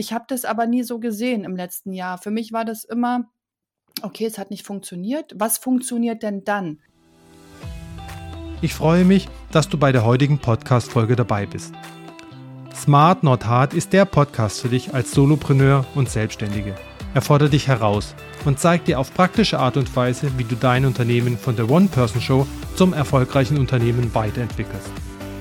Ich habe das aber nie so gesehen im letzten Jahr. Für mich war das immer, okay, es hat nicht funktioniert. Was funktioniert denn dann? Ich freue mich, dass du bei der heutigen Podcast-Folge dabei bist. Smart Not Hard ist der Podcast für dich als Solopreneur und Selbstständige. Er fordert dich heraus und zeigt dir auf praktische Art und Weise, wie du dein Unternehmen von der One-Person-Show zum erfolgreichen Unternehmen weiterentwickelst.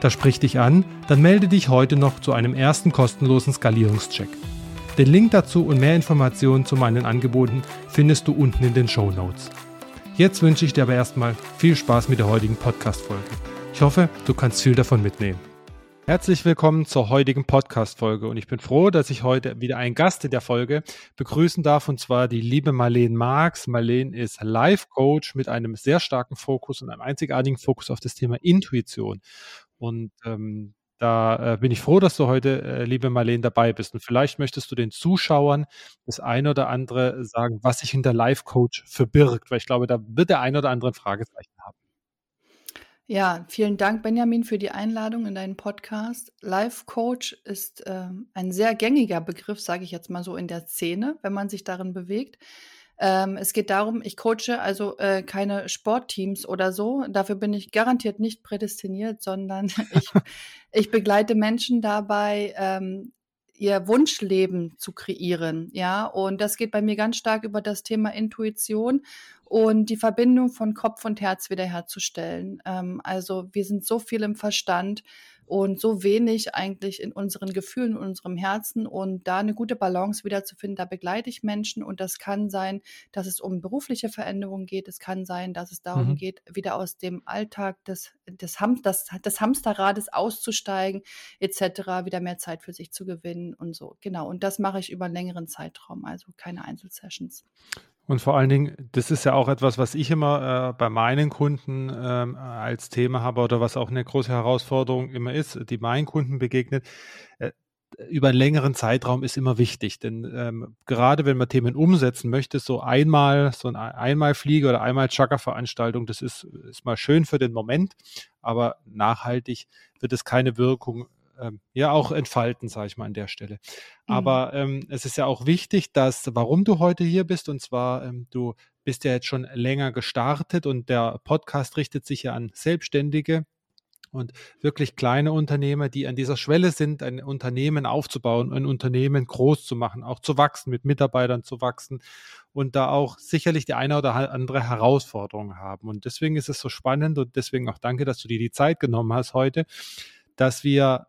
Das spricht dich an, dann melde dich heute noch zu einem ersten kostenlosen Skalierungscheck. Den Link dazu und mehr Informationen zu meinen Angeboten findest du unten in den Show Notes. Jetzt wünsche ich dir aber erstmal viel Spaß mit der heutigen Podcast-Folge. Ich hoffe, du kannst viel davon mitnehmen. Herzlich willkommen zur heutigen Podcast-Folge und ich bin froh, dass ich heute wieder einen Gast in der Folge begrüßen darf und zwar die liebe Marlene Marx. Marlene ist Life-Coach mit einem sehr starken Fokus und einem einzigartigen Fokus auf das Thema Intuition. Und ähm, da äh, bin ich froh, dass du heute, äh, liebe Marlene, dabei bist. Und vielleicht möchtest du den Zuschauern das eine oder andere sagen, was sich hinter Life Coach verbirgt, weil ich glaube, da wird der eine oder andere ein Fragezeichen haben. Ja, vielen Dank, Benjamin, für die Einladung in deinen Podcast. Life Coach ist äh, ein sehr gängiger Begriff, sage ich jetzt mal so in der Szene, wenn man sich darin bewegt. Ähm, es geht darum, ich coache also äh, keine Sportteams oder so. Dafür bin ich garantiert nicht prädestiniert, sondern ich, ich begleite Menschen dabei, ähm, ihr Wunschleben zu kreieren. Ja, und das geht bei mir ganz stark über das Thema Intuition und die Verbindung von Kopf und Herz wiederherzustellen. Ähm, also wir sind so viel im Verstand und so wenig eigentlich in unseren Gefühlen, in unserem Herzen und da eine gute Balance wiederzufinden, da begleite ich Menschen und das kann sein, dass es um berufliche Veränderungen geht, es kann sein, dass es darum mhm. geht, wieder aus dem Alltag des, des, Ham des, des Hamsterrades auszusteigen, etc., wieder mehr Zeit für sich zu gewinnen und so. Genau, und das mache ich über einen längeren Zeitraum, also keine Einzelsessions. Und vor allen Dingen, das ist ja auch etwas, was ich immer äh, bei meinen Kunden ähm, als Thema habe oder was auch eine große Herausforderung immer ist, die meinen Kunden begegnet. Äh, über einen längeren Zeitraum ist immer wichtig, denn ähm, gerade wenn man Themen umsetzen möchte, so einmal, so ein Einmalfliege oder einmal Chakra-Veranstaltung, das ist, ist mal schön für den Moment, aber nachhaltig wird es keine Wirkung ähm, ja auch entfalten, sage ich mal an der Stelle. Mhm. Aber ähm, es ist ja auch wichtig, dass, warum du heute hier bist, und zwar, ähm, du bist ja jetzt schon länger gestartet und der Podcast richtet sich ja an Selbstständige und wirklich kleine Unternehmer, die an dieser Schwelle sind, ein Unternehmen aufzubauen, ein Unternehmen groß zu machen, auch zu wachsen, mit Mitarbeitern zu wachsen und da auch sicherlich die eine oder andere Herausforderung haben. Und deswegen ist es so spannend und deswegen auch danke, dass du dir die Zeit genommen hast heute, dass wir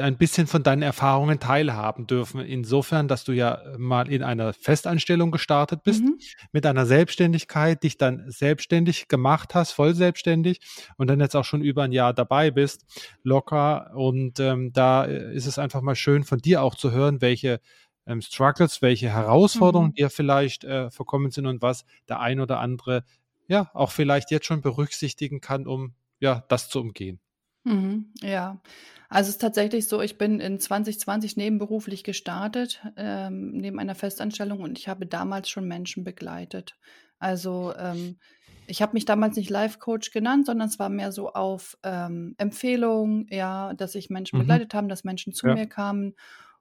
ein bisschen von deinen Erfahrungen teilhaben dürfen. Insofern, dass du ja mal in einer Festanstellung gestartet bist, mhm. mit einer Selbstständigkeit, dich dann selbstständig gemacht hast, voll selbstständig und dann jetzt auch schon über ein Jahr dabei bist, locker. Und ähm, da ist es einfach mal schön von dir auch zu hören, welche ähm, Struggles, welche Herausforderungen mhm. dir vielleicht äh, verkommen sind und was der ein oder andere ja auch vielleicht jetzt schon berücksichtigen kann, um ja das zu umgehen. Mhm, ja. Also, es ist tatsächlich so, ich bin in 2020 nebenberuflich gestartet, ähm, neben einer Festanstellung und ich habe damals schon Menschen begleitet. Also, ähm, ich habe mich damals nicht Life-Coach genannt, sondern es war mehr so auf, ähm, Empfehlung, ja, dass ich Menschen Mhm. begleitet haben, dass Menschen zu Ja. mir kamen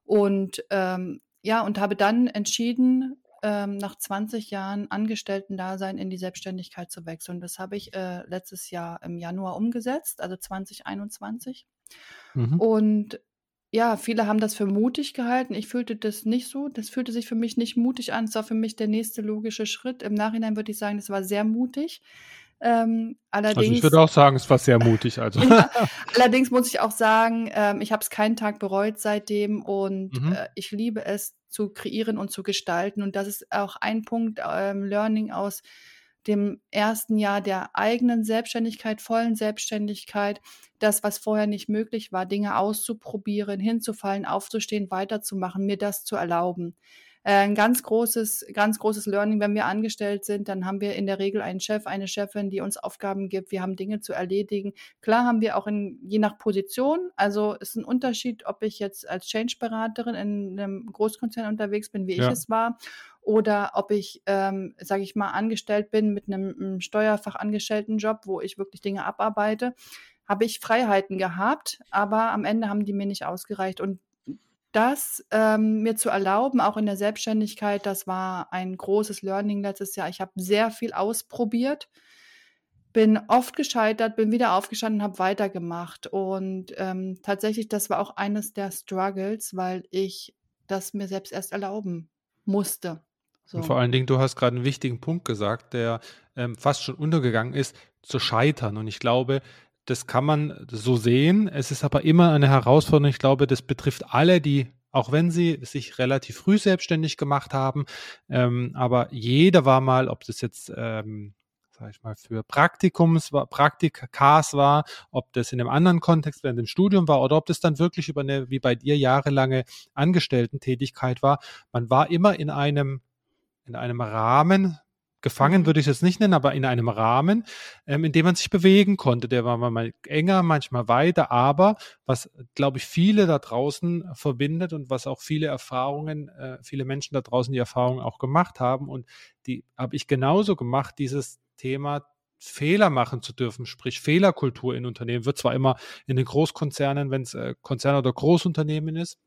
und, ähm, ja, und habe dann entschieden ähm, nach 20 Jahren Angestellten-Dasein in die Selbstständigkeit zu wechseln. Das habe ich äh, letztes Jahr im Januar umgesetzt, also 2021. Mhm. Und ja, viele haben das für mutig gehalten. Ich fühlte das nicht so. Das fühlte sich für mich nicht mutig an. Es war für mich der nächste logische Schritt. Im Nachhinein würde ich sagen, es war sehr mutig. Ähm, allerdings, also ich würde auch sagen, es war sehr mutig. Also. ja, allerdings muss ich auch sagen, ähm, ich habe es keinen Tag bereut seitdem und mhm. äh, ich liebe es zu kreieren und zu gestalten. Und das ist auch ein Punkt, ähm, Learning aus dem ersten Jahr der eigenen Selbstständigkeit, vollen Selbstständigkeit, das, was vorher nicht möglich war, Dinge auszuprobieren, hinzufallen, aufzustehen, weiterzumachen, mir das zu erlauben. Äh, ein ganz großes, ganz großes Learning, wenn wir angestellt sind, dann haben wir in der Regel einen Chef, eine Chefin, die uns Aufgaben gibt. Wir haben Dinge zu erledigen. Klar haben wir auch in, je nach Position, also ist ein Unterschied, ob ich jetzt als Change-Beraterin in einem Großkonzern unterwegs bin, wie ja. ich es war, oder ob ich, ähm, sage ich mal, angestellt bin mit einem, einem Steuerfachangestellten Job, wo ich wirklich Dinge abarbeite, habe ich Freiheiten gehabt, aber am Ende haben die mir nicht ausgereicht. Und das ähm, mir zu erlauben, auch in der Selbstständigkeit, das war ein großes Learning letztes Jahr. Ich habe sehr viel ausprobiert, bin oft gescheitert, bin wieder aufgestanden, habe weitergemacht. Und ähm, tatsächlich, das war auch eines der Struggles, weil ich das mir selbst erst erlauben musste. So. Und vor allen Dingen, du hast gerade einen wichtigen Punkt gesagt, der ähm, fast schon untergegangen ist, zu scheitern. Und ich glaube, das kann man so sehen. Es ist aber immer eine Herausforderung. Ich glaube, das betrifft alle, die, auch wenn sie sich relativ früh selbstständig gemacht haben, ähm, aber jeder war mal, ob das jetzt ähm, sag ich mal, für Praktikums war, Praktikas war, ob das in einem anderen Kontext während dem Studium war oder ob das dann wirklich über eine, wie bei dir, jahrelange Angestellten-Tätigkeit war. Man war immer in einem, in einem Rahmen, gefangen mhm. würde ich es jetzt nicht nennen, aber in einem Rahmen, ähm, in dem man sich bewegen konnte. Der war mal enger, manchmal weiter, aber was, glaube ich, viele da draußen verbindet und was auch viele Erfahrungen, äh, viele Menschen da draußen die Erfahrungen auch gemacht haben und die habe ich genauso gemacht, dieses Thema Fehler machen zu dürfen, sprich Fehlerkultur in Unternehmen, wird zwar immer in den Großkonzernen, wenn es äh, Konzern oder Großunternehmen ist,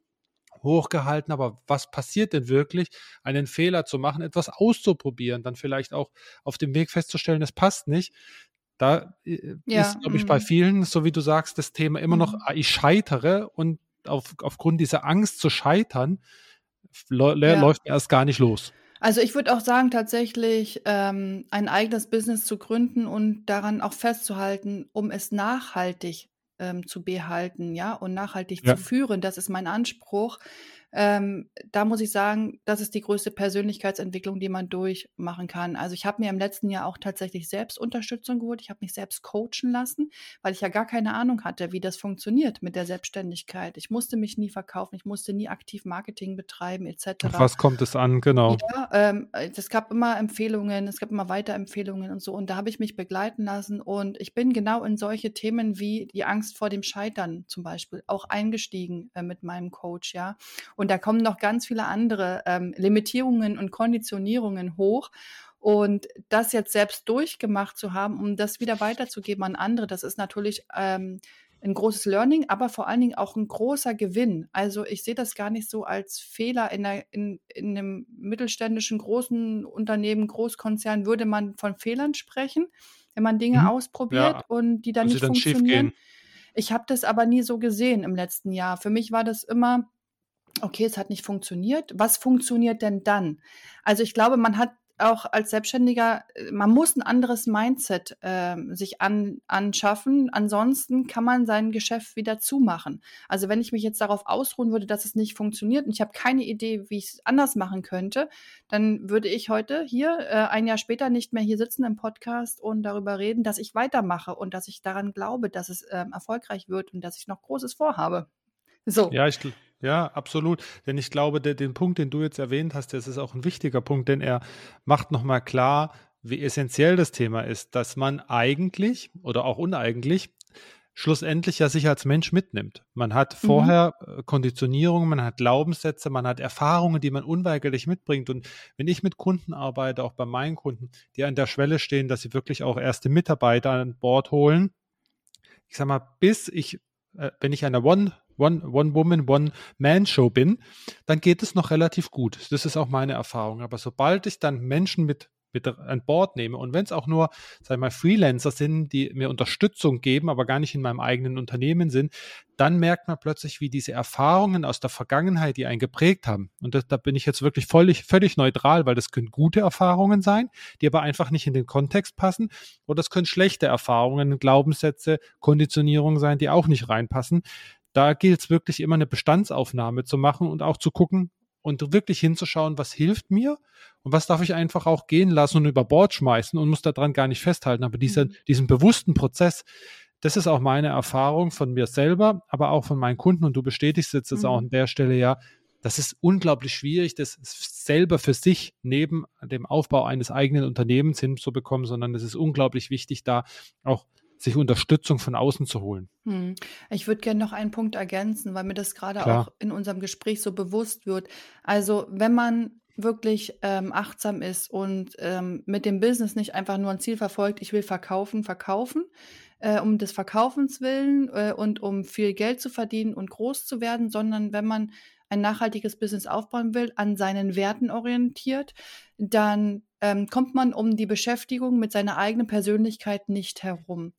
hochgehalten, aber was passiert denn wirklich, einen Fehler zu machen, etwas auszuprobieren, dann vielleicht auch auf dem Weg festzustellen, es passt nicht. Da äh, ja, ist, glaube ich, bei mhm. vielen, so wie du sagst, das Thema immer noch, mhm. ah, ich scheitere und auf, aufgrund dieser Angst zu scheitern, ja. läuft erst gar nicht los. Also ich würde auch sagen, tatsächlich ähm, ein eigenes Business zu gründen und daran auch festzuhalten, um es nachhaltig ähm, zu behalten, ja, und nachhaltig Ja. zu führen. Das ist mein Anspruch. Ähm, da muss ich sagen, das ist die größte Persönlichkeitsentwicklung, die man durchmachen kann. Also ich habe mir im letzten Jahr auch tatsächlich selbst Unterstützung geholt. Ich habe mich selbst coachen lassen, weil ich ja gar keine Ahnung hatte, wie das funktioniert mit der Selbstständigkeit. Ich musste mich nie verkaufen, ich musste nie aktiv Marketing betreiben etc. Auf was kommt es an, genau. Ja, ähm, es gab immer Empfehlungen, es gab immer Weiterempfehlungen und so. Und da habe ich mich begleiten lassen und ich bin genau in solche Themen wie die Angst vor dem Scheitern zum Beispiel auch eingestiegen äh, mit meinem Coach, ja. Und da kommen noch ganz viele andere ähm, Limitierungen und Konditionierungen hoch. Und das jetzt selbst durchgemacht zu haben, um das wieder weiterzugeben an andere, das ist natürlich ähm, ein großes Learning, aber vor allen Dingen auch ein großer Gewinn. Also ich sehe das gar nicht so als Fehler. In, der, in, in einem mittelständischen großen Unternehmen, Großkonzern würde man von Fehlern sprechen, wenn man Dinge mhm. ausprobiert ja. und die dann und nicht dann funktionieren. Ich habe das aber nie so gesehen im letzten Jahr. Für mich war das immer, okay, es hat nicht funktioniert. Was funktioniert denn dann? Also ich glaube, man hat auch als Selbstständiger, äh, man muss ein anderes Mindset äh, sich an, anschaffen. Ansonsten kann man sein Geschäft wieder zumachen. Also wenn ich mich jetzt darauf ausruhen würde, dass es nicht funktioniert und ich habe keine Idee, wie ich es anders machen könnte, dann würde ich heute hier äh, ein Jahr später nicht mehr hier sitzen im Podcast und darüber reden, dass ich weitermache und dass ich daran glaube, dass es äh, erfolgreich wird und dass ich noch Großes vorhabe. So. Ja, ich, ja, absolut. Denn ich glaube, der, den Punkt, den du jetzt erwähnt hast, das ist auch ein wichtiger Punkt, denn er macht nochmal klar, wie essentiell das Thema ist, dass man eigentlich oder auch uneigentlich schlussendlich ja sich als Mensch mitnimmt. Man hat mhm. vorher mhm. Konditionierungen, man hat Glaubenssätze, man hat Erfahrungen, die man unweigerlich mitbringt. Und wenn ich mit Kunden arbeite, auch bei meinen Kunden, die an der Schwelle stehen, dass sie wirklich auch erste Mitarbeiter an Bord holen, ich sag mal, bis ich, äh, wenn ich eine One One-Woman, One-Man-Show bin, dann geht es noch relativ gut. Das ist auch meine Erfahrung. Aber sobald ich dann Menschen mit mit an Bord nehme und wenn es auch nur, sag mal, Freelancer sind, die mir Unterstützung geben, aber gar nicht in meinem eigenen Unternehmen sind, dann merkt man plötzlich, wie diese Erfahrungen aus der Vergangenheit, die einen geprägt haben, und das, da bin ich jetzt wirklich völlig, völlig neutral, weil das können gute Erfahrungen sein, die aber einfach nicht in den Kontext passen, oder das können schlechte Erfahrungen, Glaubenssätze, Konditionierungen sein, die auch nicht reinpassen da gilt es wirklich immer eine Bestandsaufnahme zu machen und auch zu gucken, und wirklich hinzuschauen, was hilft mir und was darf ich einfach auch gehen lassen und über Bord schmeißen und muss daran gar nicht festhalten. Aber dieser, mhm. diesen bewussten Prozess, das ist auch meine Erfahrung von mir selber, aber auch von meinen Kunden und du bestätigst jetzt das mhm. auch an der Stelle ja, das ist unglaublich schwierig, das selber für sich neben dem Aufbau eines eigenen Unternehmens hinzubekommen, sondern es ist unglaublich wichtig, da auch sich Unterstützung von außen zu holen. Hm. Ich würde gerne noch einen Punkt ergänzen, weil mir das gerade auch in unserem Gespräch so bewusst wird. Also wenn man wirklich ähm, achtsam ist und ähm, mit dem Business nicht einfach nur ein Ziel verfolgt, ich will verkaufen, verkaufen, äh, um des Verkaufens willen äh, und um viel Geld zu verdienen und groß zu werden, sondern wenn man ein nachhaltiges Business aufbauen will, an seinen Werten orientiert, dann ähm, kommt man um die Beschäftigung mit seiner eigenen Persönlichkeit nicht herum.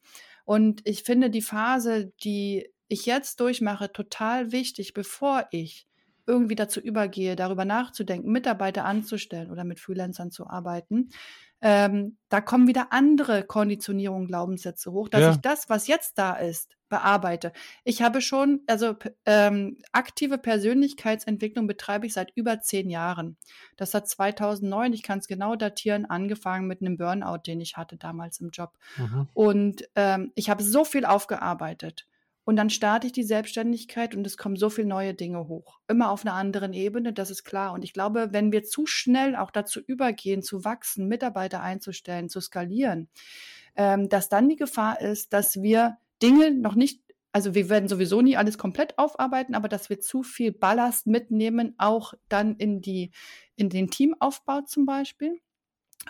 Und ich finde die Phase, die ich jetzt durchmache, total wichtig, bevor ich irgendwie dazu übergehe, darüber nachzudenken, Mitarbeiter anzustellen oder mit Freelancern zu arbeiten, ähm, da kommen wieder andere Konditionierungen, Glaubenssätze hoch, dass ja. ich das, was jetzt da ist, bearbeite. Ich habe schon, also ähm, aktive Persönlichkeitsentwicklung betreibe ich seit über zehn Jahren. Das hat 2009, ich kann es genau datieren, angefangen mit einem Burnout, den ich hatte damals im Job. Mhm. Und ähm, ich habe so viel aufgearbeitet. Und dann starte ich die Selbstständigkeit und es kommen so viele neue Dinge hoch. Immer auf einer anderen Ebene, das ist klar. Und ich glaube, wenn wir zu schnell auch dazu übergehen, zu wachsen, Mitarbeiter einzustellen, zu skalieren, ähm, dass dann die Gefahr ist, dass wir Dinge noch nicht, also wir werden sowieso nie alles komplett aufarbeiten, aber dass wir zu viel Ballast mitnehmen, auch dann in die, in den Teamaufbau zum Beispiel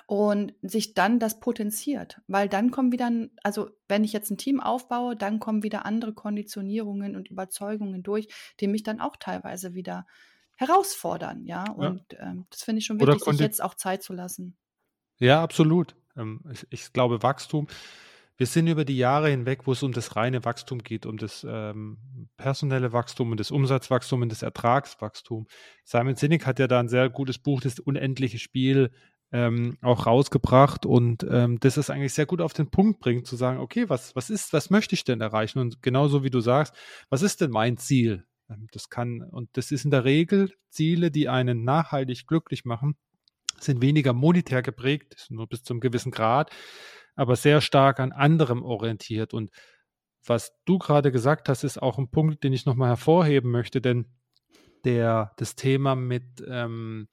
und sich dann das potenziert, weil dann kommen wieder, also wenn ich jetzt ein Team aufbaue, dann kommen wieder andere Konditionierungen und Überzeugungen durch, die mich dann auch teilweise wieder herausfordern, ja. Und ja. Ähm, das finde ich schon wichtig, sich jetzt auch Zeit zu lassen. Ja, absolut. Ähm, ich, ich, glaube, Wachstum. Wir sind über die Jahre hinweg, wo es um das reine Wachstum geht, um das ähm, personelle Wachstum und das Umsatzwachstum und das Ertragswachstum. Simon Sinek hat ja da ein sehr gutes Buch, das unendliche Spiel, ähm, auch rausgebracht und ähm, das ist eigentlich sehr gut auf den Punkt bringt, zu sagen, okay, was, was ist, was möchte ich denn erreichen? Und genauso wie du sagst, was ist denn mein Ziel? Ähm, das kann, und das ist in der Regel Ziele, die einen nachhaltig glücklich machen, sind weniger monetär geprägt, nur bis zum gewissen Grad, aber sehr stark an anderem orientiert. Und was du gerade gesagt hast, ist auch ein Punkt, den ich nochmal hervorheben möchte, denn der, das Thema mit, ähm,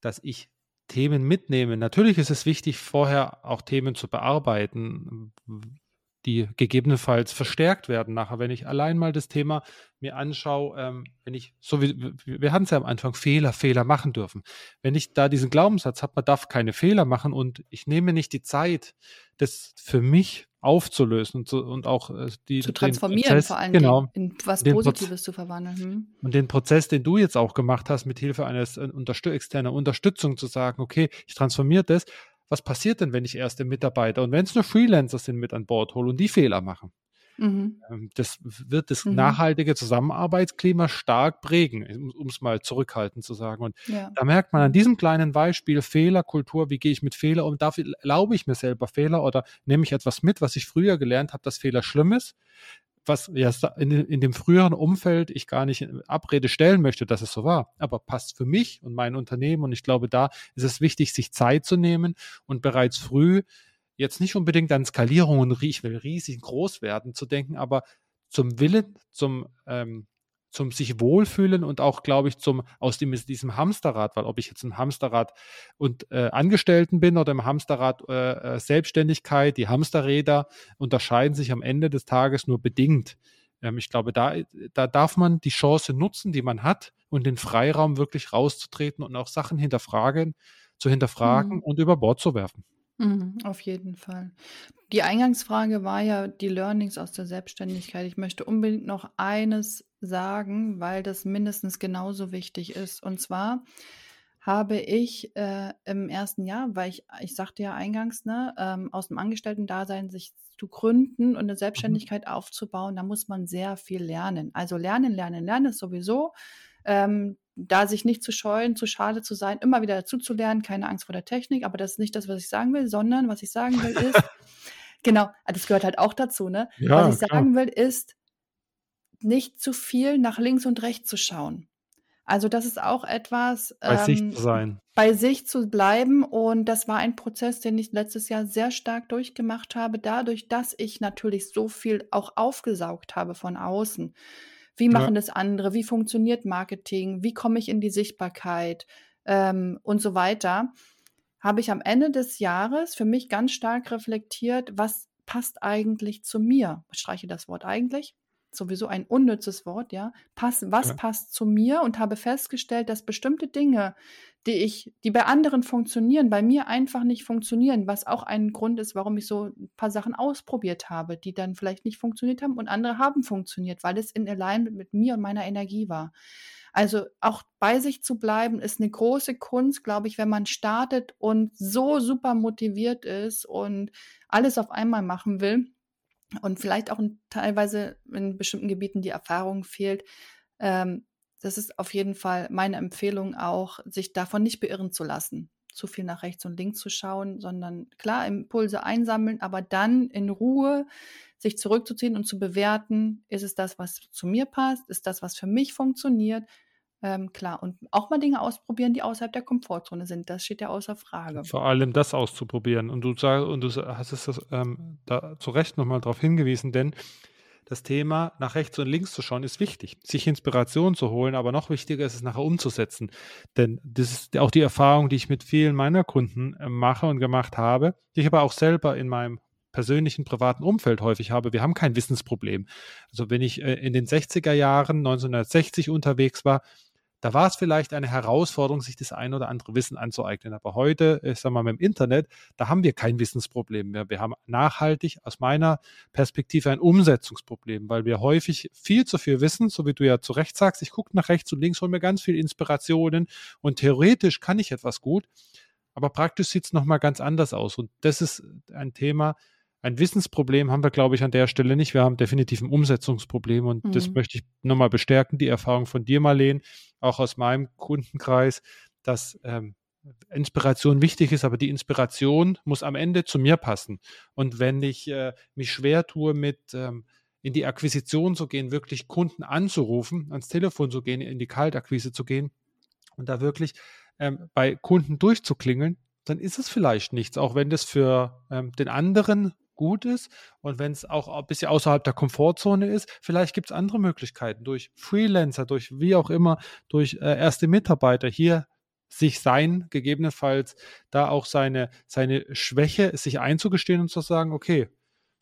dass ich Themen mitnehmen. Natürlich ist es wichtig, vorher auch Themen zu bearbeiten, die gegebenenfalls verstärkt werden nachher. Wenn ich allein mal das Thema mir anschaue, ähm, wenn ich, so wie wir hatten es ja am Anfang, Fehler, Fehler machen dürfen. Wenn ich da diesen Glaubenssatz habe, man darf keine Fehler machen und ich nehme nicht die Zeit, das für mich aufzulösen und, zu, und auch äh, die zu transformieren Prozess, vor allem genau, in was Positives Proz zu verwandeln. Hm. Und den Prozess, den du jetzt auch gemacht hast, mit Hilfe eines äh, unterstü externer Unterstützung zu sagen, okay, ich transformiere das. Was passiert denn, wenn ich erste Mitarbeiter und wenn es nur Freelancer sind mit an Bord hole und die Fehler machen? Mhm. Ähm, das wird das mhm. nachhaltige Zusammenarbeitsklima stark prägen, um es mal zurückhaltend zu sagen. Und ja. da merkt man an diesem kleinen Beispiel Fehlerkultur, wie gehe ich mit Fehler um, darf, erlaube ich mir selber Fehler oder nehme ich etwas mit, was ich früher gelernt habe, dass Fehler schlimm ist, was ja in, in dem früheren Umfeld ich gar nicht in Abrede stellen möchte, dass es so war, aber passt für mich und mein Unternehmen und ich glaube, da ist es wichtig, sich Zeit zu nehmen und bereits früh jetzt nicht unbedingt an Skalierung und ich will riesig groß werden zu denken, aber zum Willen, zum, ähm, zum sich wohlfühlen und auch, glaube ich, zum aus dem, diesem Hamsterrad, weil ob ich jetzt im Hamsterrad und äh, Angestellten bin oder im Hamsterrad äh, äh, Selbstständigkeit, die Hamsterräder unterscheiden sich am Ende des Tages nur bedingt. Ähm, ich glaube, da, da darf man die Chance nutzen, die man hat und den Freiraum wirklich rauszutreten und auch Sachen hinterfragen, zu hinterfragen mhm. und über Bord zu werfen. Mhm, auf jeden Fall. Die Eingangsfrage war ja die Learnings aus der Selbstständigkeit. Ich möchte unbedingt noch eines sagen, weil das mindestens genauso wichtig ist. Und zwar habe ich äh, im ersten Jahr, weil ich, ich sagte ja eingangs, ne, ähm, aus dem Angestellten-Dasein sich zu gründen und eine mhm. Selbstständigkeit aufzubauen, da muss man sehr viel lernen. Also lernen, lernen, lernen ist sowieso. Ähm, da sich nicht zu scheuen, zu schade zu sein, immer wieder dazu zu lernen, keine Angst vor der Technik, aber das ist nicht das, was ich sagen will, sondern was ich sagen will ist, genau, das gehört halt auch dazu, ne? Ja, was ich klar. sagen will ist, nicht zu viel nach links und rechts zu schauen. Also das ist auch etwas, Bei sich ähm, zu sein. bei sich zu bleiben. Und das war ein Prozess, den ich letztes Jahr sehr stark durchgemacht habe, dadurch, dass ich natürlich so viel auch aufgesaugt habe von außen. Wie Ja. machen das andere? Wie funktioniert Marketing? Wie komme ich in die Sichtbarkeit? Ähm, und so weiter. Habe ich am Ende des Jahres für mich ganz stark reflektiert, was passt eigentlich zu mir? Ich streiche das Wort eigentlich. Sowieso ein unnützes Wort, ja. Pass, was Ja. passt zu mir? Und habe festgestellt, dass bestimmte Dinge, die ich, die bei anderen funktionieren, bei mir einfach nicht funktionieren, was auch ein Grund ist, warum ich so ein paar Sachen ausprobiert habe, die dann vielleicht nicht funktioniert haben und andere haben funktioniert, weil es in Alignment mit mir und meiner Energie war. Also auch bei sich zu bleiben, ist eine große Kunst, glaube ich, wenn man startet und so super motiviert ist und alles auf einmal machen will und vielleicht auch in, teilweise in bestimmten Gebieten die Erfahrung fehlt. Ähm, das ist auf jeden Fall meine Empfehlung auch, sich davon nicht beirren zu lassen, zu viel nach rechts und links zu schauen, sondern klar Impulse einsammeln, aber dann in Ruhe sich zurückzuziehen und zu bewerten, ist es das, was zu mir passt, ist das, was für mich funktioniert. Ähm, klar, und auch mal Dinge ausprobieren, die außerhalb der Komfortzone sind. Das steht ja außer Frage. Vor allem das auszuprobieren. Und du sagst, und du hast es ähm, da zu Recht nochmal darauf hingewiesen, denn das Thema nach rechts und links zu schauen ist wichtig. Sich Inspiration zu holen, aber noch wichtiger ist es nachher umzusetzen. Denn das ist auch die Erfahrung, die ich mit vielen meiner Kunden äh, mache und gemacht habe, die ich aber auch selber in meinem persönlichen privaten Umfeld häufig habe. Wir haben kein Wissensproblem. Also wenn ich äh, in den 60er Jahren 1960 unterwegs war, da war es vielleicht eine Herausforderung, sich das ein oder andere Wissen anzueignen. Aber heute, ich sag mal, mit dem Internet, da haben wir kein Wissensproblem mehr. Wir haben nachhaltig aus meiner Perspektive ein Umsetzungsproblem, weil wir häufig viel zu viel wissen, so wie du ja zu Recht sagst. Ich gucke nach rechts und links, hole mir ganz viel Inspirationen und theoretisch kann ich etwas gut, aber praktisch sieht es nochmal ganz anders aus. Und das ist ein Thema, ein Wissensproblem haben wir, glaube ich, an der Stelle nicht. Wir haben definitiv ein Umsetzungsproblem und mhm. das möchte ich nochmal bestärken, die Erfahrung von dir, Marleen, auch aus meinem Kundenkreis, dass ähm, Inspiration wichtig ist, aber die Inspiration muss am Ende zu mir passen. Und wenn ich äh, mich schwer tue, mit ähm, in die Akquisition zu gehen, wirklich Kunden anzurufen, ans Telefon zu gehen, in die Kaltakquise zu gehen und da wirklich ähm, bei Kunden durchzuklingeln, dann ist es vielleicht nichts, auch wenn das für ähm, den anderen gut ist und wenn es auch ein bisschen außerhalb der Komfortzone ist, vielleicht gibt es andere Möglichkeiten durch Freelancer, durch wie auch immer, durch äh, erste Mitarbeiter hier sich sein, gegebenenfalls da auch seine, seine Schwäche sich einzugestehen und zu sagen, okay,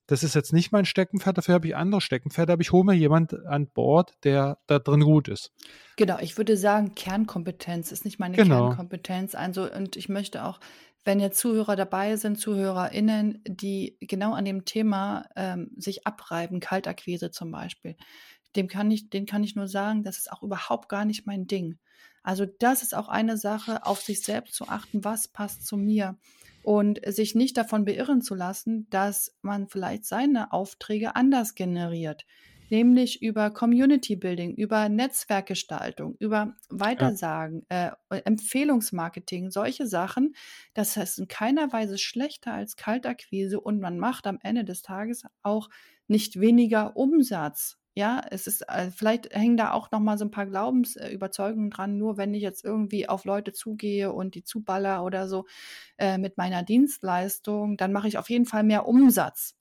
das ist jetzt nicht mein Steckenpferd, dafür habe ich andere Steckenpferde, aber ich hole mir jemand an Bord, der da drin gut ist. Genau, ich würde sagen, Kernkompetenz ist nicht meine genau. Kernkompetenz. Also, und ich möchte auch wenn jetzt Zuhörer dabei sind, ZuhörerInnen, die genau an dem Thema ähm, sich abreiben, Kaltakquise zum Beispiel, dem kann ich, den kann ich nur sagen, das ist auch überhaupt gar nicht mein Ding. Also das ist auch eine Sache, auf sich selbst zu achten, was passt zu mir und sich nicht davon beirren zu lassen, dass man vielleicht seine Aufträge anders generiert nämlich über Community Building, über Netzwerkgestaltung, über Weitersagen, ja. äh, Empfehlungsmarketing, solche Sachen. Das heißt in keiner Weise schlechter als Kaltakquise und man macht am Ende des Tages auch nicht weniger Umsatz. Ja, es ist, äh, vielleicht hängen da auch noch mal so ein paar Glaubensüberzeugungen dran. Nur wenn ich jetzt irgendwie auf Leute zugehe und die zuballer oder so äh, mit meiner Dienstleistung, dann mache ich auf jeden Fall mehr Umsatz.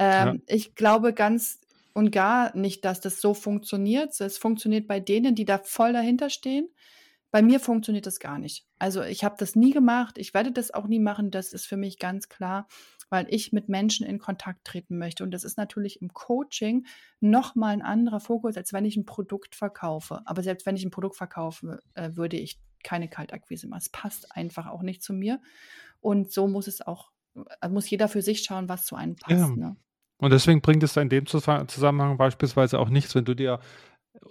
Ähm, ja. Ich glaube ganz und gar nicht, dass das so funktioniert. Es funktioniert bei denen, die da voll dahinter stehen. Bei mir funktioniert das gar nicht. Also ich habe das nie gemacht. Ich werde das auch nie machen. Das ist für mich ganz klar, weil ich mit Menschen in Kontakt treten möchte. Und das ist natürlich im Coaching noch mal ein anderer Fokus, als wenn ich ein Produkt verkaufe. Aber selbst wenn ich ein Produkt verkaufe, äh, würde ich keine Kaltakquise machen. Es passt einfach auch nicht zu mir. Und so muss es auch, äh, muss jeder für sich schauen, was zu einem passt. Ja. Ne? Und deswegen bringt es in dem Zusammenhang beispielsweise auch nichts, wenn du dir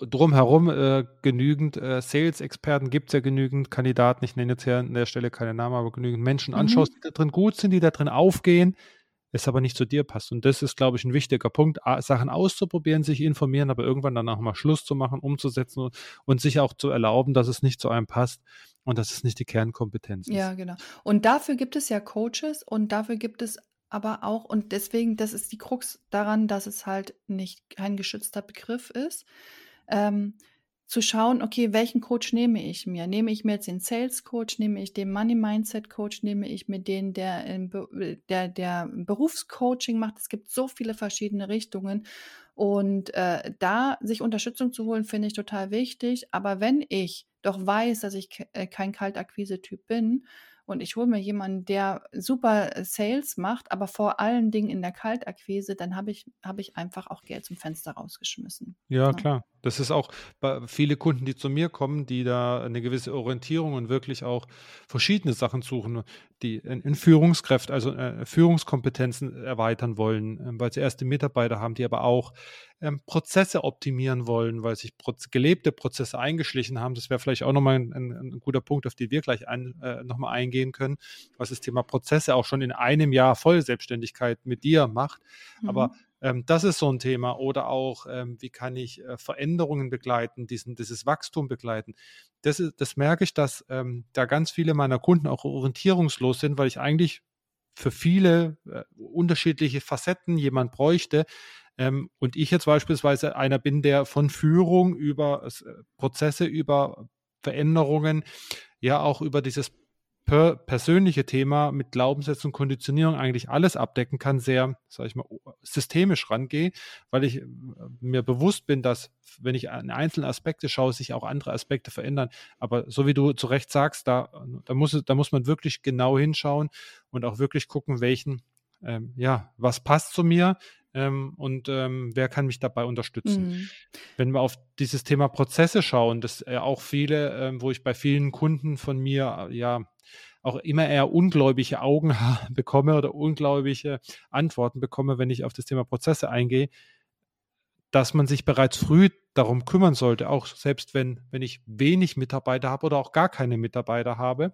drumherum äh, genügend äh, Sales-Experten gibt es ja genügend Kandidaten, ich nenne jetzt hier an der Stelle keine Namen, aber genügend Menschen mhm. anschaust, die da drin gut sind, die da drin aufgehen, es aber nicht zu dir passt. Und das ist, glaube ich, ein wichtiger Punkt, Sachen auszuprobieren, sich informieren, aber irgendwann dann auch mal Schluss zu machen, umzusetzen und, und sich auch zu erlauben, dass es nicht zu einem passt und dass es nicht die Kernkompetenz ist. Ja, genau. Und dafür gibt es ja Coaches und dafür gibt es aber auch, und deswegen, das ist die Krux daran, dass es halt nicht kein geschützter Begriff ist. Ähm, zu schauen, okay, welchen Coach nehme ich mir? Nehme ich mir jetzt den Sales Coach, nehme ich den Money Mindset Coach, nehme ich mir den, der, der, der Berufscoaching macht. Es gibt so viele verschiedene Richtungen. Und äh, da sich Unterstützung zu holen, finde ich total wichtig. Aber wenn ich doch weiß, dass ich ke äh, kein Kaltakquise-Typ bin und ich hole mir jemanden, der super äh, Sales macht, aber vor allen Dingen in der Kaltakquise, dann habe ich, hab ich einfach auch Geld zum Fenster rausgeschmissen. Ja, ja, klar. Das ist auch bei viele Kunden, die zu mir kommen, die da eine gewisse Orientierung und wirklich auch verschiedene Sachen suchen, die in, Führungskräfte, also äh, Führungskompetenzen erweitern wollen, äh, weil sie erste Mitarbeiter haben, die aber auch ähm, Prozesse optimieren wollen, weil sich gelebte Prozesse eingeschlichen haben. Das wäre vielleicht auch nochmal ein, ein, ein guter Punkt, auf den wir gleich ein, äh, nochmal eingehen können, was das Thema Prozesse auch schon in einem Jahr Vollselbstständigkeit mit dir macht. Mhm. Aber ähm, das ist so ein Thema. Oder auch, ähm, wie kann ich äh, Veränderungen begleiten, diesen, dieses Wachstum begleiten. Das, ist, das merke ich, dass ähm, da ganz viele meiner Kunden auch orientierungslos sind, weil ich eigentlich für viele äh, unterschiedliche Facetten jemand bräuchte. Ähm, und ich jetzt beispielsweise einer bin, der von Führung über äh, Prozesse, über Veränderungen, ja auch über dieses per persönliche Thema mit Glaubenssätzen und Konditionierung eigentlich alles abdecken kann, sehr, sage ich mal, systemisch rangehe, weil ich äh, mir bewusst bin, dass wenn ich an einzelne Aspekte schaue, sich auch andere Aspekte verändern. Aber so wie du zu Recht sagst, da, da, muss, da muss man wirklich genau hinschauen und auch wirklich gucken, welchen, ähm, ja, was passt zu mir, ähm, und ähm, wer kann mich dabei unterstützen. Mhm. Wenn wir auf dieses Thema Prozesse schauen, das äh, auch viele, äh, wo ich bei vielen Kunden von mir äh, ja auch immer eher ungläubige Augen bekomme oder ungläubige Antworten bekomme, wenn ich auf das Thema Prozesse eingehe, dass man sich bereits früh darum kümmern sollte, auch selbst wenn, wenn ich wenig Mitarbeiter habe oder auch gar keine Mitarbeiter habe.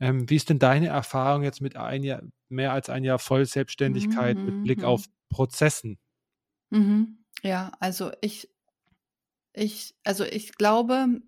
Ähm, wie ist denn deine Erfahrung jetzt mit ein Jahr, mehr als ein Jahr Vollselbstständigkeit mhm, mit Blick mhm. auf Prozessen? Mhm. Ja, also ich, ich, also ich glaube,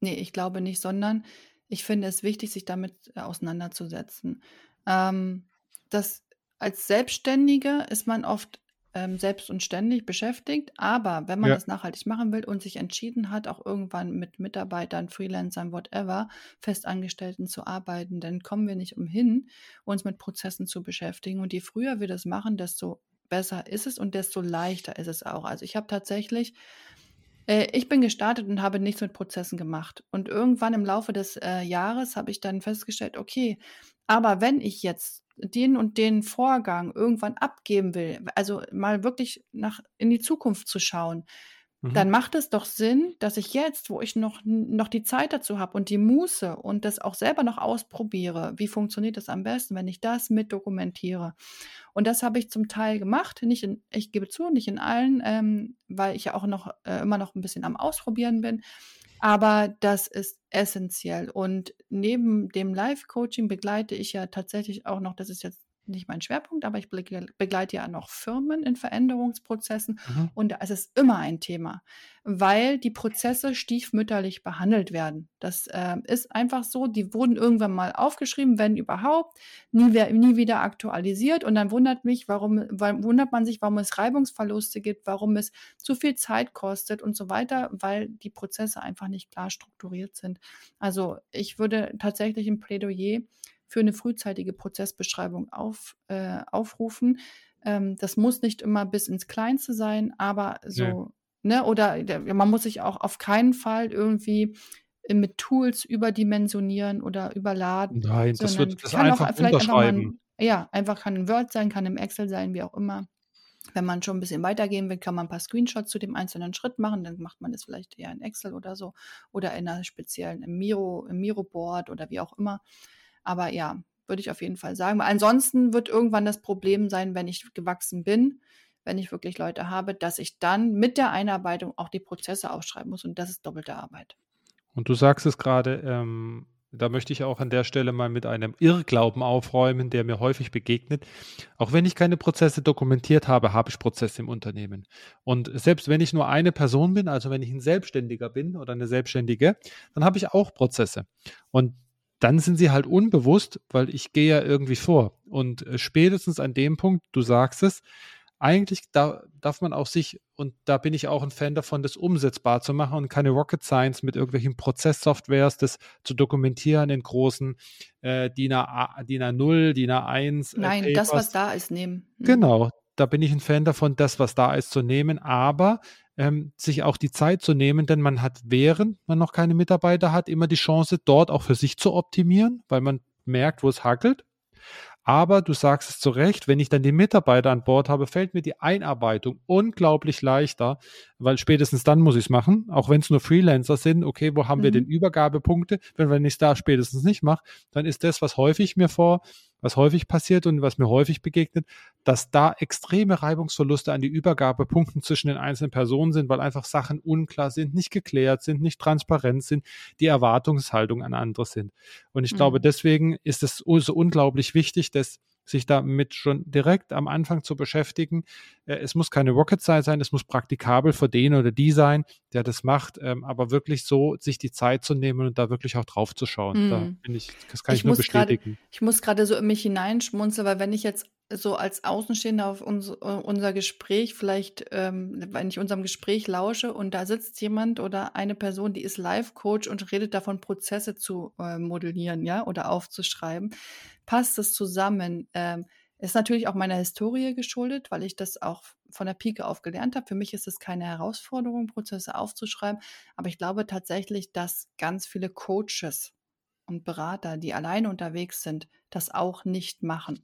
nee, ich glaube nicht, sondern ich finde es wichtig, sich damit äh, auseinanderzusetzen. Ähm, das als Selbstständige ist man oft ähm, selbst und ständig beschäftigt, aber wenn man Ja. das nachhaltig machen will und sich entschieden hat, auch irgendwann mit Mitarbeitern, Freelancern, whatever, Festangestellten zu arbeiten, dann kommen wir nicht umhin, uns mit Prozessen zu beschäftigen. Und je früher wir das machen, desto besser ist es und desto leichter ist es auch. Also ich habe tatsächlich äh, ich bin gestartet und habe nichts mit Prozessen gemacht. Und irgendwann im Laufe des äh, Jahres habe ich dann festgestellt, okay, aber wenn ich jetzt den und den Vorgang irgendwann abgeben will, also mal wirklich nach in die Zukunft zu schauen, Mhm. Dann macht es doch Sinn, dass ich jetzt, wo ich noch, noch die Zeit dazu habe und die Muße und das auch selber noch ausprobiere, wie funktioniert das am besten, wenn ich das mit dokumentiere. Und das habe ich zum Teil gemacht, nicht in, ich gebe zu, nicht in allen, ähm, weil ich ja auch noch äh, immer noch ein bisschen am Ausprobieren bin. Aber das ist essentiell. Und neben dem Live-Coaching begleite ich ja tatsächlich auch noch, das ist jetzt nicht mein Schwerpunkt, aber ich begleite ja noch Firmen in Veränderungsprozessen mhm. und es ist immer ein Thema, weil die Prozesse stiefmütterlich behandelt werden. Das äh, ist einfach so, die wurden irgendwann mal aufgeschrieben, wenn überhaupt, nie, nie wieder aktualisiert und dann wundert mich, warum, wundert man sich, warum es Reibungsverluste gibt, warum es zu viel Zeit kostet und so weiter, weil die Prozesse einfach nicht klar strukturiert sind. Also ich würde tatsächlich im Plädoyer für eine frühzeitige Prozessbeschreibung auf, äh, aufrufen. Ähm, das muss nicht immer bis ins Kleinste sein, aber so, nee. ne, oder man muss sich auch auf keinen Fall irgendwie mit Tools überdimensionieren oder überladen. Nein, das wird das kann einfach auch vielleicht einfach mal, ja, einfach kann ein Word sein, kann im Excel sein, wie auch immer. Wenn man schon ein bisschen weitergehen will, kann man ein paar Screenshots zu dem einzelnen Schritt machen. Dann macht man das vielleicht eher in Excel oder so oder in einer speziellen im Miro, im Miro-Board oder wie auch immer. Aber ja, würde ich auf jeden Fall sagen. ansonsten wird irgendwann das Problem sein, wenn ich gewachsen bin, wenn ich wirklich Leute habe, dass ich dann mit der Einarbeitung auch die Prozesse aufschreiben muss. Und das ist doppelte Arbeit. Und du sagst es gerade, ähm, da möchte ich auch an der Stelle mal mit einem Irrglauben aufräumen, der mir häufig begegnet. Auch wenn ich keine Prozesse dokumentiert habe, habe ich Prozesse im Unternehmen. Und selbst wenn ich nur eine Person bin, also wenn ich ein Selbstständiger bin oder eine Selbstständige, dann habe ich auch Prozesse. Und dann sind sie halt unbewusst, weil ich gehe ja irgendwie vor. Und äh, spätestens an dem Punkt, du sagst es, eigentlich da, darf man auch sich, und da bin ich auch ein Fan davon, das umsetzbar zu machen und keine Rocket Science mit irgendwelchen Prozesssoftwares, das zu dokumentieren in großen äh, DIN, A, DIN A0, DIN A1. Äh, Nein, Papers. das, was da ist, nehmen. Mhm. Genau, da bin ich ein Fan davon, das, was da ist, zu nehmen, aber ähm, sich auch die Zeit zu nehmen, denn man hat, während man noch keine Mitarbeiter hat, immer die Chance, dort auch für sich zu optimieren, weil man merkt, wo es hackelt. Aber du sagst es zu Recht, wenn ich dann die Mitarbeiter an Bord habe, fällt mir die Einarbeitung unglaublich leichter, weil spätestens dann muss ich es machen, auch wenn es nur Freelancer sind. Okay, wo haben mhm. wir denn Übergabepunkte? Wenn, wenn ich es da spätestens nicht mache, dann ist das, was häufig mir vor was häufig passiert und was mir häufig begegnet, dass da extreme Reibungsverluste an die Übergabepunkten zwischen den einzelnen Personen sind, weil einfach Sachen unklar sind, nicht geklärt sind, nicht transparent sind, die Erwartungshaltung an andere sind. Und ich mhm. glaube, deswegen ist es so unglaublich wichtig, dass sich damit schon direkt am Anfang zu beschäftigen. Äh, es muss keine Rocket Science sein, es muss praktikabel für den oder die sein, der das macht, ähm, aber wirklich so sich die Zeit zu nehmen und da wirklich auch drauf zu schauen. Mm. Da mhm. ich, das kann ich, ich nur bestätigen. Grade, ich muss gerade so in mich hineinschmunzeln, weil wenn ich jetzt so als Außenstehender auf uns, äh, unser Gespräch, vielleicht, ähm, wenn ich unserem Gespräch lausche und da sitzt jemand oder eine Person, die ist Life-Coach und redet davon, Prozesse zu äh, modellieren, ja, oder aufzuschreiben, passt es zusammen. Ähm, ist natürlich auch meiner Historie geschuldet, weil ich das auch von der Pike auf gelernt habe. Für mich ist es keine Herausforderung, Prozesse aufzuschreiben, aber ich glaube tatsächlich, dass ganz viele Coaches und Berater, die alleine unterwegs sind, das auch nicht machen.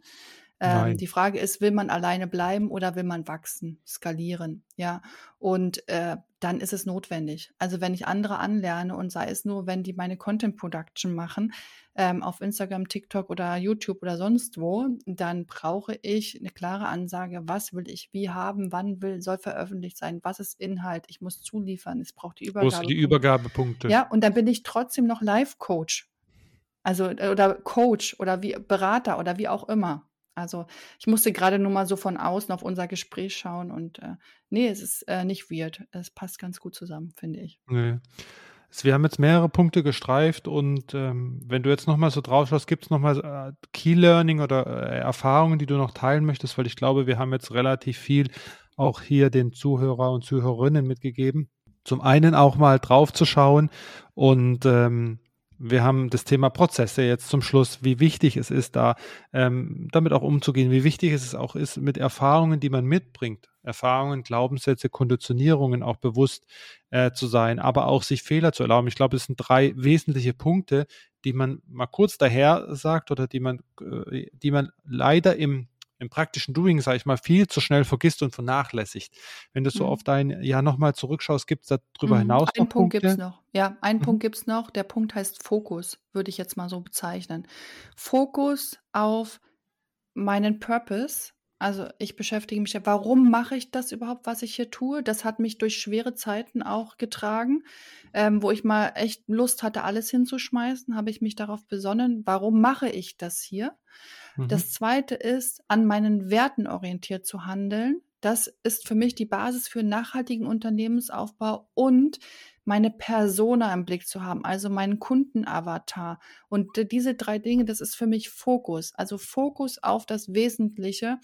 Ähm, die Frage ist, will man alleine bleiben oder will man wachsen, skalieren? Ja, und äh, dann ist es notwendig. Also wenn ich andere anlerne und sei es nur, wenn die meine Content Production machen, ähm, auf Instagram, TikTok oder YouTube oder sonst wo, dann brauche ich eine klare Ansage, was will ich wie haben, wann will, soll veröffentlicht sein, was ist Inhalt, ich muss zuliefern, es braucht die Übergabe. die Übergabepunkte. Ja, und dann bin ich trotzdem noch Live-Coach. Also, oder Coach oder wie Berater oder wie auch immer. Also, ich musste gerade nur mal so von außen auf unser Gespräch schauen und, äh, ne, es ist, äh, nicht weird. Es passt ganz gut zusammen, finde ich. Ne. Wir haben jetzt mehrere Punkte gestreift und ähm, wenn du jetzt nochmal so drauf schaust, gibt es nochmal äh, Key Learning oder äh, Erfahrungen, die du noch teilen möchtest, weil ich glaube, wir haben jetzt relativ viel auch hier den Zuhörer und Zuhörerinnen mitgegeben. Zum einen auch mal drauf zu schauen und ähm, wir haben das Thema Prozesse jetzt zum Schluss, wie wichtig es ist, da ähm, damit auch umzugehen, wie wichtig es auch ist, mit Erfahrungen, die man mitbringt, Erfahrungen, Glaubenssätze, Konditionierungen auch bewusst äh, zu sein, aber auch sich Fehler zu erlauben. Ich glaube, es sind drei wesentliche Punkte, die man mal kurz daher sagt oder die man, äh, die man leider im im praktischen Doing, sage ich mal, viel zu schnell vergisst und vernachlässigt. Wenn du so mhm. auf dein Jahr nochmal zurückschaust, gibt es darüber mhm. hinaus Ein noch Punkt gibt es noch. Ja, ein mhm. Punkt gibt es noch. Der Punkt heißt Fokus, würde ich jetzt mal so bezeichnen. Fokus auf meinen Purpose. Also ich beschäftige mich, warum mache ich das überhaupt, was ich hier tue? Das hat mich durch schwere Zeiten auch getragen, ähm, wo ich mal echt Lust hatte, alles hinzuschmeißen, habe ich mich darauf besonnen, warum mache ich das hier? Mhm. Das zweite ist, an meinen Werten orientiert zu handeln. Das ist für mich die Basis für nachhaltigen Unternehmensaufbau und meine Persona im Blick zu haben, also meinen Kundenavatar. Und diese drei Dinge, das ist für mich Fokus. Also Fokus auf das Wesentliche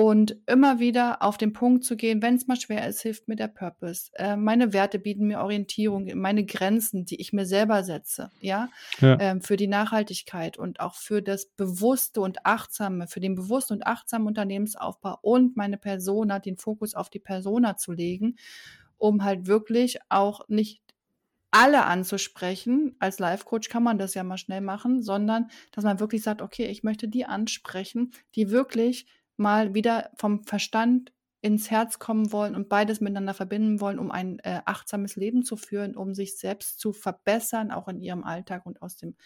und immer wieder auf den Punkt zu gehen, wenn es mal schwer ist, hilft mir der Purpose. Äh, meine Werte bieten mir Orientierung, meine Grenzen, die ich mir selber setze, ja, ja. Ähm, für die Nachhaltigkeit und auch für das bewusste und achtsame, für den bewussten und achtsamen Unternehmensaufbau und meine Persona, den Fokus auf die Persona zu legen, um halt wirklich auch nicht alle anzusprechen. Als Life-Coach kann man das ja mal schnell machen, sondern dass man wirklich sagt, okay, ich möchte die ansprechen, die wirklich mal wieder vom Verstand ins Herz kommen wollen und beides miteinander verbinden wollen, um ein äh, achtsames Leben zu führen, um sich selbst zu verbessern, auch in ihrem Alltag und aus dem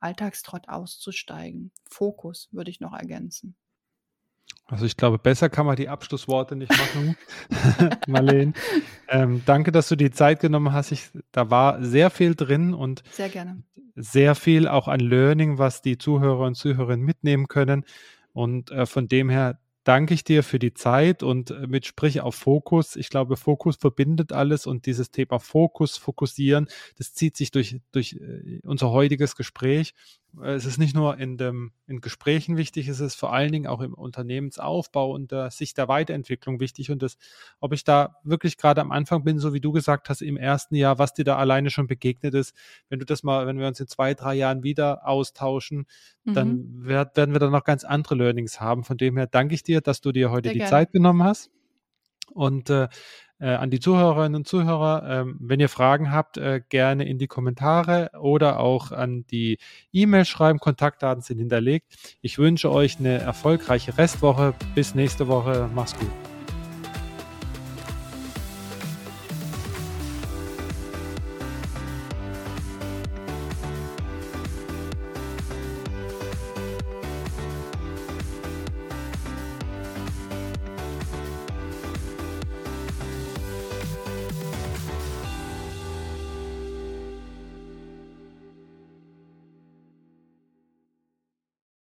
Alltagstrott auszusteigen. Fokus würde ich noch ergänzen. Also ich glaube, besser kann man die Abschlussworte nicht machen, Marlene. Ähm, danke, dass du die Zeit genommen hast. Ich, da war sehr viel drin und sehr gerne. Sehr viel auch an Learning, was die Zuhörer und Zuhörerinnen mitnehmen können. Und äh, von dem her danke ich dir für die Zeit und äh, mit Sprich auf Fokus. Ich glaube, Fokus verbindet alles und dieses Thema Fokus, Fokussieren, das zieht sich durch, durch äh, unser heutiges Gespräch. Äh, es ist nicht nur in, dem, in Gesprächen wichtig, es ist vor allen Dingen auch im Unternehmensaufbau und der Sicht der Weiterentwicklung wichtig. Und das, ob ich da wirklich gerade am Anfang bin, so wie du gesagt hast, im ersten Jahr, was dir da alleine schon begegnet ist, wenn du das mal, wenn wir uns in zwei, drei Jahren wieder austauschen, mhm. dann werd, werden wir da noch ganz andere Learnings haben. Von dem her danke ich dir, dass du dir heute Sehr die gerne. Zeit genommen hast. Und äh, äh, an die Zuhörerinnen und Zuhörer, ähm, wenn ihr Fragen habt, äh, gerne in die Kommentare oder auch an die E-Mail schreiben. Kontaktdaten sind hinterlegt. Ich wünsche euch eine erfolgreiche Restwoche. Bis nächste Woche. Mach's gut.